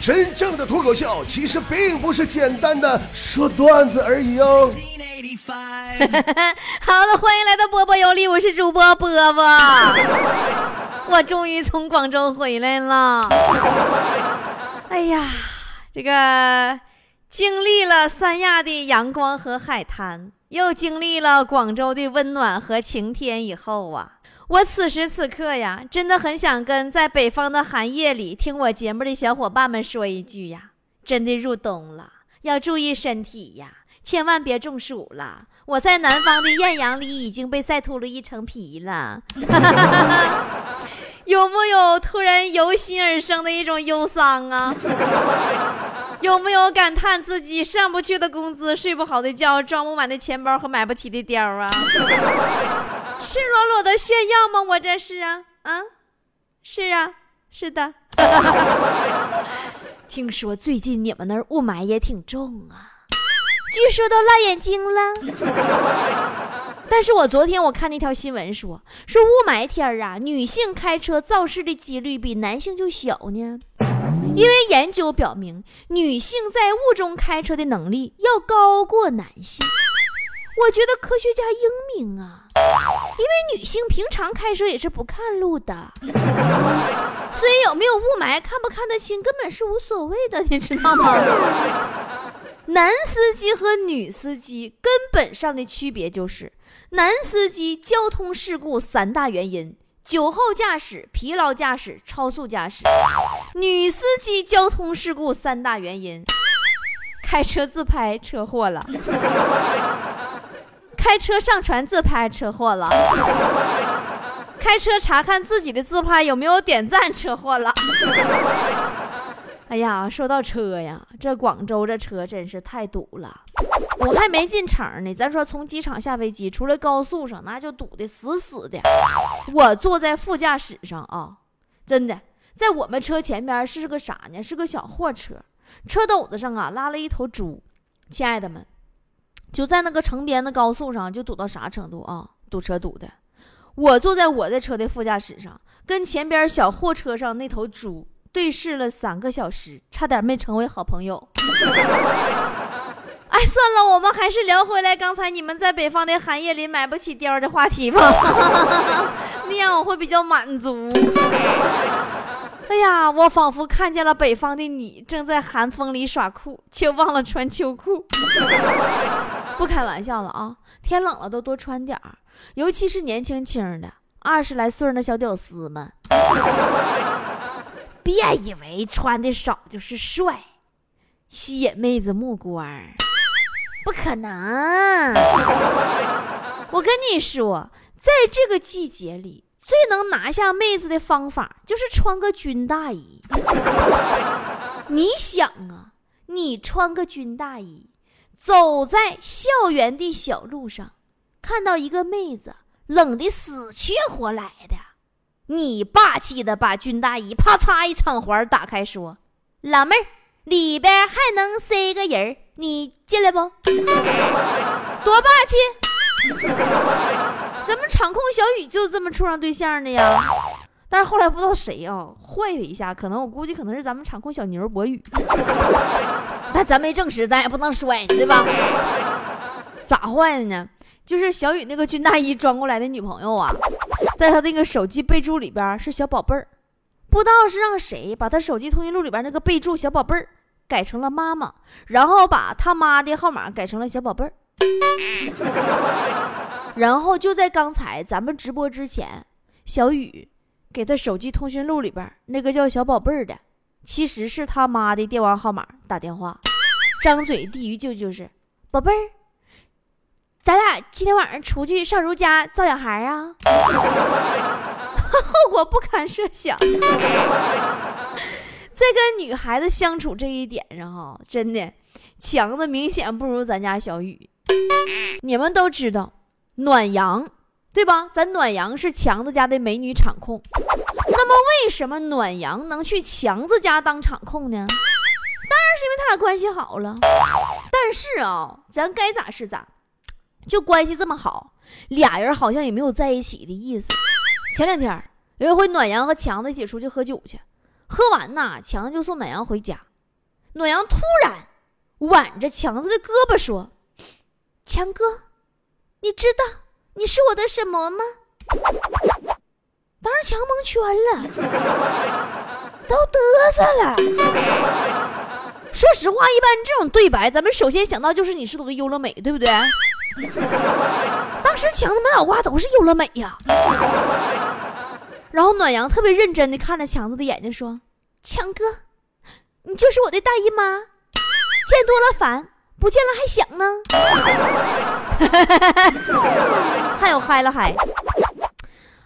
真正的脱口秀其实并不是简单的说段子而已哦。好的，欢迎来到波波有理，我是主播波波。我终于从广州回来了。哎呀，这个经历了三亚的阳光和海滩，又经历了广州的温暖和晴天以后啊。我此时此刻呀，真的很想跟在北方的寒夜里听我节目的小伙伴们说一句呀：真的入冬了，要注意身体呀，千万别中暑了。我在南方的艳阳里已经被晒秃了一层皮了，有木有突然由心而生的一种忧伤啊？有没有感叹自己上不去的工资、睡不好的觉、装不满的钱包和买不起的貂啊？赤裸裸的炫耀吗？我这是啊啊，是啊，是的。听说最近你们那儿雾霾也挺重啊，据说都辣眼睛了。但是我昨天我看那条新闻说，说雾霾天儿啊，女性开车肇事的几率比男性就小呢。因为研究表明，女性在雾中开车的能力要高过男性。我觉得科学家英明啊，因为女性平常开车也是不看路的，所以有没有雾霾、看不看得清根本是无所谓的，你知道吗？男司机和女司机根本上的区别就是，男司机交通事故三大原因：酒后驾驶、疲劳驾驶、超速驾驶；女司机交通事故三大原因：开车自拍车祸了。开车上传自拍车祸了，开车查看自己的自拍有没有点赞车祸了。哎呀，说到车呀，这广州这车真是太堵了。我还没进城呢，咱说从机场下飞机，除了高速上那就堵得死死的。我坐在副驾驶上啊，真的，在我们车前边是个啥呢？是个小货车，车斗子上啊拉了一头猪。亲爱的们。就在那个城边的高速上，就堵到啥程度啊？堵车堵的，我坐在我的车的副驾驶上，跟前边小货车上那头猪对视了三个小时，差点没成为好朋友。哎，算了，我们还是聊回来刚才你们在北方的寒夜里买不起貂的话题吧，那样我会比较满足。哎呀，我仿佛看见了北方的你正在寒风里耍酷，却忘了穿秋裤。不开玩笑了啊！天冷了都多穿点儿，尤其是年轻轻的二十来岁的小屌丝们，别以为穿的少就是帅，吸引妹子目光，不可能！我跟你说，在这个季节里，最能拿下妹子的方法就是穿个军大衣。你想啊，你穿个军大衣。走在校园的小路上，看到一个妹子冷的死去活来的，你霸气的把军大衣啪嚓一敞怀打开，说：“老妹儿，里边还能塞个人你进来不？” 多霸气！咱们场控小雨就这么处上对象的呀。但是后来不知道谁啊坏了一下，可能我估计可能是咱们场控小牛博宇，但咱没证实，咱也不能摔，对吧？咋坏的呢？就是小雨那个军大衣装过来的女朋友啊，在他那个手机备注里边是小宝贝儿，不知道是让谁把他手机通讯录里边那个备注小宝贝儿改成了妈妈，然后把他妈的号码改成了小宝贝儿，然后就在刚才咱们直播之前，小雨。给他手机通讯录里边那个叫小宝贝儿的，其实是他妈的电话号码。打电话，张嘴第一句就是：“宝贝儿，咱俩今天晚上出去上如家造小孩啊？” 后果不堪设想。在跟女孩子相处这一点上，哈，真的强子明显不如咱家小雨。你们都知道，暖阳。对吧？咱暖阳是强子家的美女场控，那么为什么暖阳能去强子家当场控呢？当然是因为他俩关系好了。但是啊，咱该咋是咋，就关系这么好，俩人好像也没有在一起的意思。前两天有一回，暖阳和强子一起出去喝酒去，喝完呐，强子就送暖阳回家，暖阳突然挽着强子的胳膊说：“强哥，你知道你是我的什么吗？”当时强蒙圈了，都嘚瑟了。说实话，一般这种对白，咱们首先想到就是你是我的优乐美，对不对？当时强子满脑瓜都是优乐美呀。然后暖阳特别认真的看着强子的眼睛说：“强哥，你就是我的大姨妈，见多了烦，不见了还想呢。”还有嗨了嗨，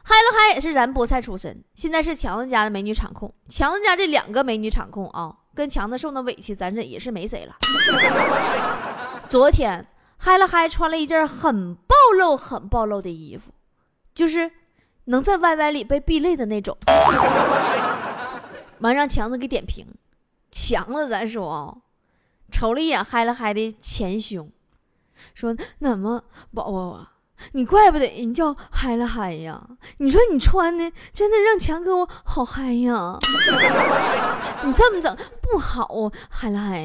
嗨了嗨也是咱菠菜出身，现在是强子家的美女场控。强子家这两个美女场控啊，跟强子受那委屈，咱这也是没谁了。昨天嗨了嗨穿了一件很暴露、很暴露的衣服，就是。能在 YY 里被避类的那种，完让强子给点评。强子，咱说啊，瞅了一眼嗨了嗨的前胸，说：“那么，宝宝啊，你怪不得人叫嗨了嗨呀？你说你穿的真的让强哥我好嗨呀！你这么整不好，嗨了嗨。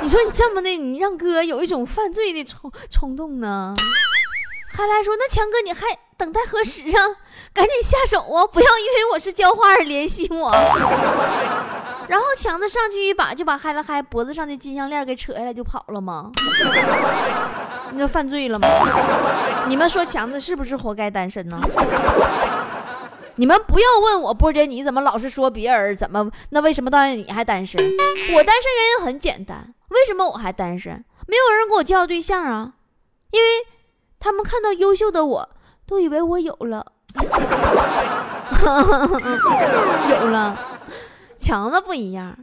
你说你这么的，你让哥有一种犯罪的冲冲动呢？”嗨来说：“那强哥，你还等待何时啊？赶紧下手啊！不要因为我是浇花而联系我。”然后强子上去一把就把嗨了嗨脖子上的金项链给扯下来就跑了吗？你这犯罪了吗？你们说强子是不是活该单身呢？你们不要问我波姐，你怎么老是说别人？怎么那为什么到现在你还单身？我单身原因很简单，为什么我还单身？没有人给我介绍对象啊，因为。他们看到优秀的我，都以为我有了，有了。强子不一样，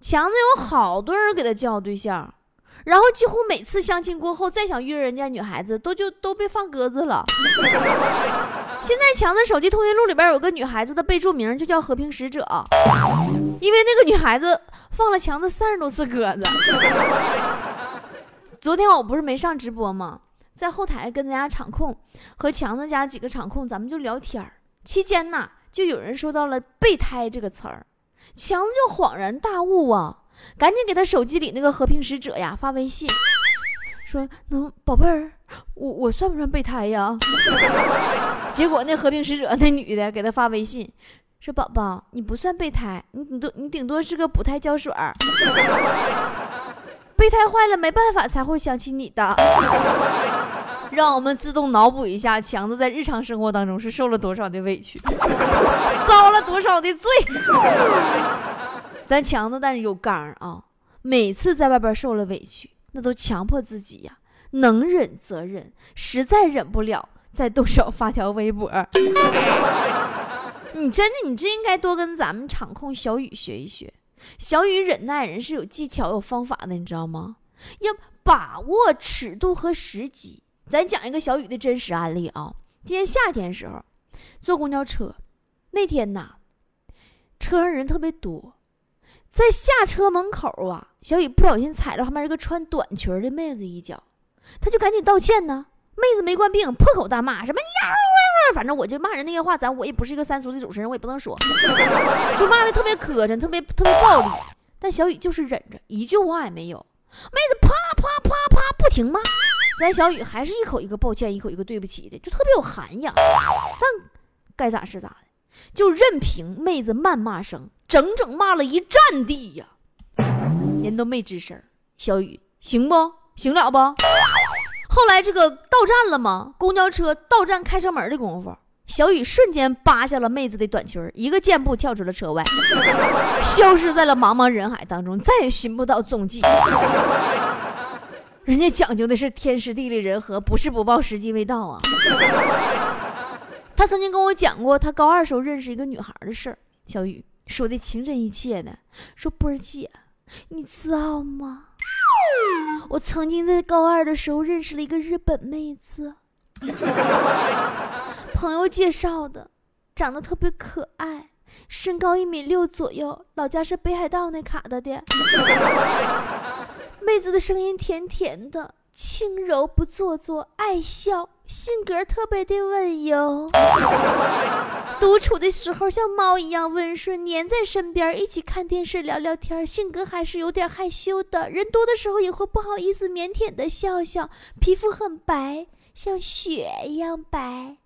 强子有好多人给他介绍对象，然后几乎每次相亲过后，再想约人家女孩子，都就都被放鸽子了。现在强子手机通讯录里边有个女孩子的备注名就叫和平使者，因为那个女孩子放了强子三十多次鸽子。昨天我不是没上直播吗？在后台跟咱家场控和强子家几个场控，咱们就聊天儿。期间呢，就有人说到了“备胎”这个词儿，强子就恍然大悟啊，赶紧给他手机里那个和平使者呀发微信，说：“能宝贝儿，我我算不算备胎呀？” 结果那和平使者那女的给他发微信，说：“宝宝，你不算备胎，你顶多你顶多是个补胎胶水儿。”备胎坏了没办法才会想起你的，让我们自动脑补一下强子在日常生活当中是受了多少的委屈，遭了多少的罪。咱强子但是有刚啊，每次在外边受了委屈，那都强迫自己呀，能忍则忍，实在忍不了再动手发条微博。你真的，你这应该多跟咱们场控小雨学一学。小雨忍耐人是有技巧、有方法的，你知道吗？要把握尺度和时机。咱讲一个小雨的真实案例啊。今年夏天时候，坐公交车，那天呐，车上人特别多，在下车门口啊，小雨不小心踩了旁边一个穿短裙的妹子一脚，他就赶紧道歉呢。妹子没惯病，破口大骂什么呀？反正我就骂人那些话，咱我也不是一个三俗的主持人，我也不能说，就骂的特别磕碜，特别特别暴力。但小雨就是忍着，一句话也没有。妹子啪啪啪啪不停骂，咱小雨还是一口一个抱歉，一口一个对不起的，就特别有涵养。但该咋是咋的，就任凭妹子谩骂声，整整骂了一站地呀，人都没吱声。小雨行不行了不？后来这个到站了吗？公交车到站开车门的功夫，小雨瞬间扒下了妹子的短裙，一个箭步跳出了车外，消失在了茫茫人海当中，再也寻不到踪迹。人家讲究的是天时地利人和，不是不报时机未到啊。他曾经跟我讲过，他高二时候认识一个女孩的事儿。小雨说的情真意切的，说波儿姐，你知道吗？我曾经在高二的时候认识了一个日本妹子，朋友介绍的，长得特别可爱，身高一米六左右，老家是北海道那卡的的。妹子的声音甜甜的，轻柔不做作，爱笑，性格特别的温柔。独处的时候像猫一样温顺，黏在身边，一起看电视聊聊天。性格还是有点害羞的，人多的时候也会不好意思，腼腆的笑笑。皮肤很白，像雪一样白，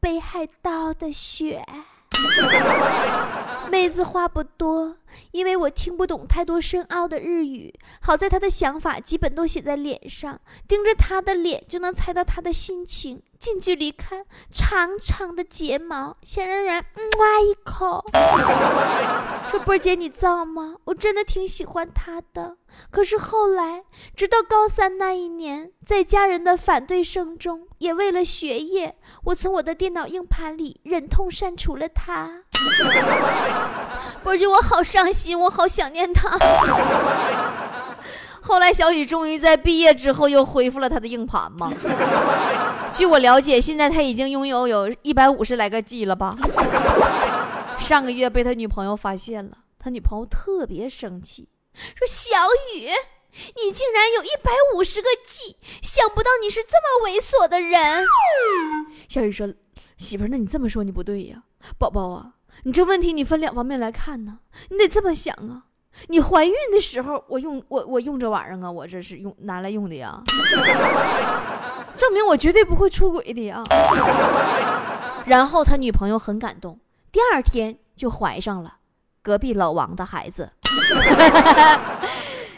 北海道的雪。妹子话不多，因为我听不懂太多深奥的日语。好在她的想法基本都写在脸上，盯着她的脸就能猜到她的心情。近距离看，长长的睫毛，想让人嗯哇一口。说波姐，你造吗？我真的挺喜欢他的。可是后来，直到高三那一年，在家人的反对声中，也为了学业，我从我的电脑硬盘里忍痛删除了他。波姐，我好伤心，我好想念他。后来，小雨终于在毕业之后又恢复了他的硬盘嘛。据我了解，现在他已经拥有有一百五十来个 G 了吧。上个月被他女朋友发现了，他女朋友特别生气，说：“小雨，你竟然有一百五十个 G，想不到你是这么猥琐的人。”小雨说：“媳妇，那你这么说你不对呀，宝宝啊，你这问题你分两方面来看呢，你得这么想啊。”你怀孕的时候，我用我我用这玩意儿啊，我这是用拿来用的呀，证明我绝对不会出轨的呀。然后他女朋友很感动，第二天就怀上了隔壁老王的孩子。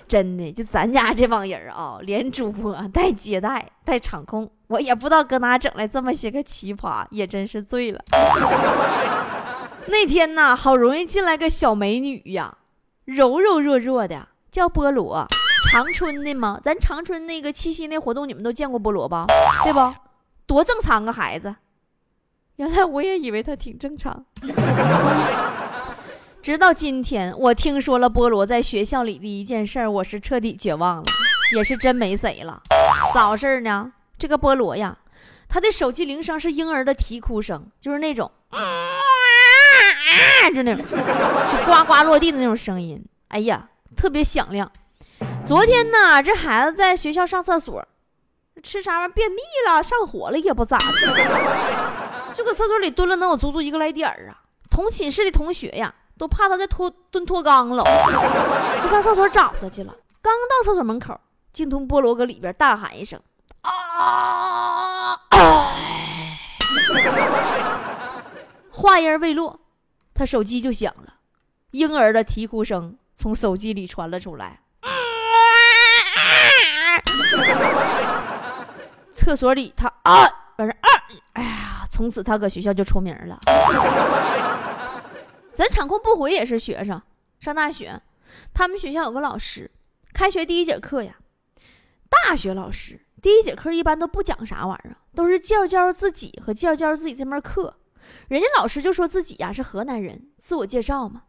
真的，就咱家这帮人啊，连主播带接待带场控，我也不知道搁哪整来这么些个奇葩，也真是醉了。那天呢，好容易进来个小美女呀。柔柔弱弱的叫菠萝，长春的吗？咱长春那个七夕那活动，你们都见过菠萝吧？对不？多正常个孩子。原来我也以为他挺正常。直到今天，我听说了菠萝在学校里的一件事儿，我是彻底绝望了，也是真没谁了。咋回事呢？这个菠萝呀，他的手机铃声是婴儿的啼哭声，就是那种。就那种，就呱呱落地的那种声音，哎呀，特别响亮。昨天呢，这孩子在学校上厕所，吃啥玩意儿便秘了，上火了也不咋的，就 搁厕所里蹲了能有足足一个来点儿啊。同寝室的同学呀，都怕他在脱蹲脱肛了，就上厕所找他去了。刚到厕所门口，竟同菠萝搁里边大喊一声：“啊！”话音未落。他手机就响了，婴儿的啼哭声从手机里传了出来。厕所里，他啊，反正啊，哎呀，从此他搁学校就出名了。咱场控不回也是学生，上大学，他们学校有个老师，开学第一节课呀，大学老师第一节课一般都不讲啥玩意儿，都是介绍介绍自己和介绍介绍自己这门课。人家老师就说自己呀是河南人，自我介绍嘛。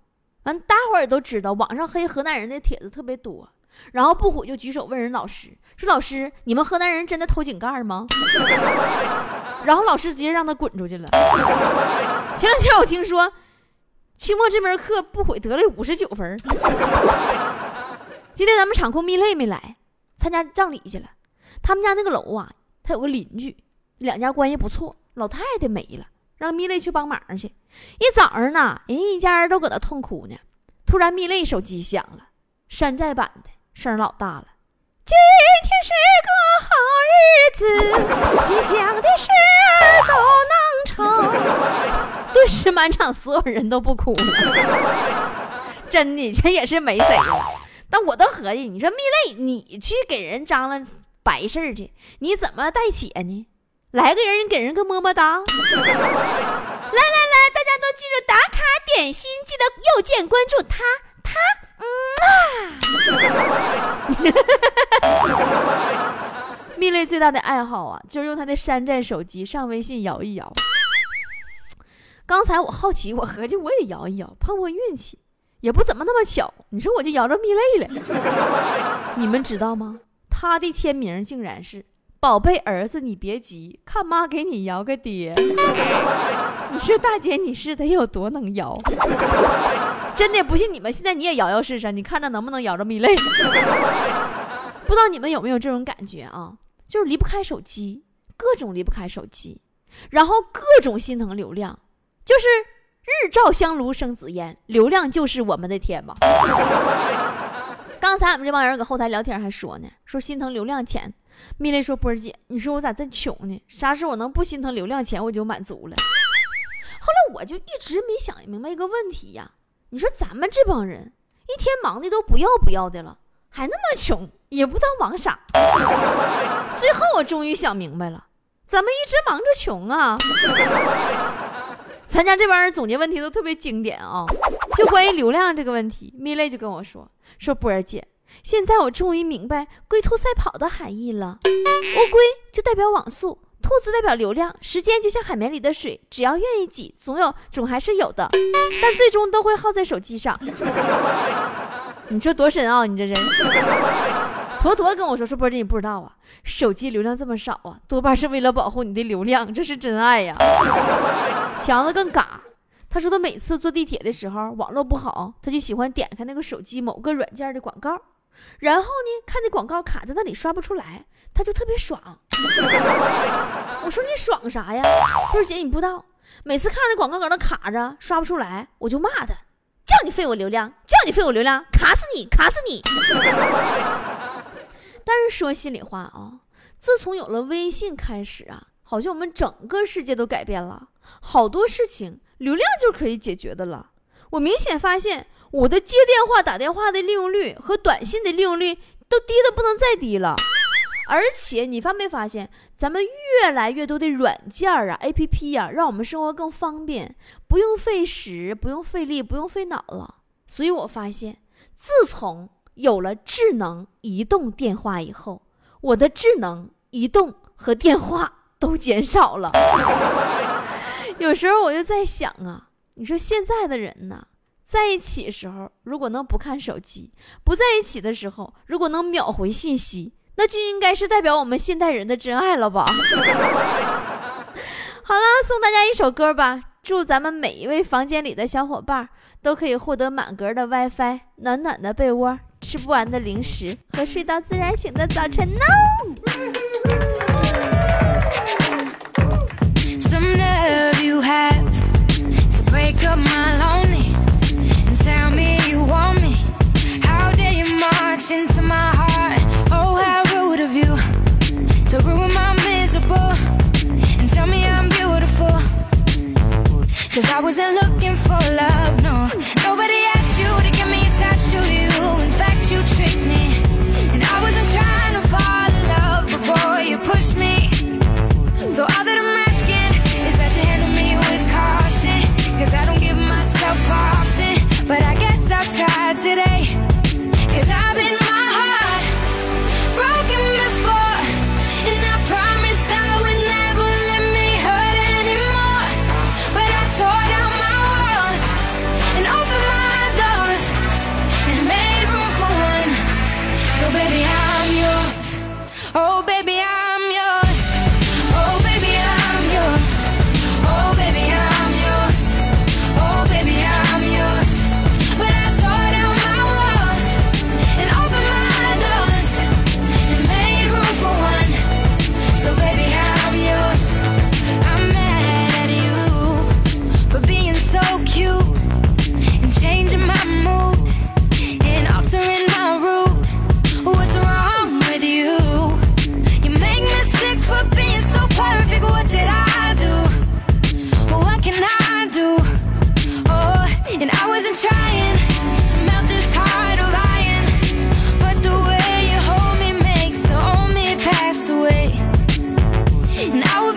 完，大伙儿也都知道，网上黑河南人的帖子特别多。然后不虎就举手问人老师说：“老师，你们河南人真的偷井盖吗？” 然后老师直接让他滚出去了。前两天我听说，期末这门课不悔得了五十九分。今天咱们场控蜜泪没来，参加葬礼去了。他们家那个楼啊，他有个邻居，两家关系不错，老太太没了。让蜜泪去帮忙去。一早上呢，人一家人都搁那痛哭呢。突然，蜜泪手机响了，山寨版的，声老大了。今天是个好日子，心想的事都能成。顿时，满场所有人都不哭了。真的，这也是没谁了。但我都合计，你说蜜泪，你去给人张了白事儿去，你怎么带钱呢？来个人，给人个么么哒！来来来，大家都记住打卡点心，记得右键关注他，他嗯啊！蜜泪最大的爱好啊，就是用他的山寨手机上微信摇一摇。刚才我好奇，我合计我也摇一摇，碰碰运气，也不怎么那么巧。你说我就摇着蜜泪了，你们知道吗？他的签名竟然是。宝贝儿子，你别急，看妈给你摇个爹。你说大姐你是得有多能摇？真的不信你们现在你也摇摇试试，你看着能不能摇着蜜泪？不知道你们有没有这种感觉啊？就是离不开手机，各种离不开手机，然后各种心疼流量，就是日照香炉生紫烟，流量就是我们的天吧。刚才我们这帮人搁后台聊天还说呢，说心疼流量钱。蜜蕾说：“波儿姐，你说我咋这穷呢？啥时候我能不心疼流量钱，我就满足了。”后来我就一直没想明白一个问题呀，你说咱们这帮人一天忙的都不要不要的了，还那么穷，也不当忙啥。最后我终于想明白了，怎么一直忙着穷啊？咱家这帮人总结问题都特别经典啊，就关于流量这个问题，蜜蕾就跟我说说波儿姐。现在我终于明白龟兔赛跑的含义了。乌龟就代表网速，兔子代表流量。时间就像海绵里的水，只要愿意挤，总有总还是有的，但最终都会耗在手机上。你说多深奥？你这人。坨坨跟我说说波姐，你不知道啊，手机流量这么少啊，多半是为了保护你的流量，这是真爱呀。强子更嘎，他说他每次坐地铁的时候网络不好，他就喜欢点开那个手机某个软件的广告。然后呢，看那广告卡在那里刷不出来，他就特别爽。我说你爽啥呀？他说姐你不知道，每次看着那广告搁那卡着刷不出来，我就骂他，叫你费我流量，叫你费我流量，卡死你，卡死你。但是说心里话啊，自从有了微信开始啊，好像我们整个世界都改变了，好多事情流量就可以解决的了。我明显发现。我的接电话、打电话的利用率和短信的利用率都低的不能再低了，而且你发没发现，咱们越来越多的软件啊、APP 呀，让我们生活更方便，不用费时、不用费力、不用费脑了。所以我发现，自从有了智能移动电话以后，我的智能移动和电话都减少了。有时候我就在想啊，你说现在的人呢？在一起时候，如果能不看手机；不在一起的时候，如果能秒回信息，那就应该是代表我们现代人的真爱了吧？好了，送大家一首歌吧，祝咱们每一位房间里的小伙伴都可以获得满格的 WiFi、暖暖的被窝、吃不完的零食和睡到自然醒的早晨呢。Some Cause I wasn't looking and I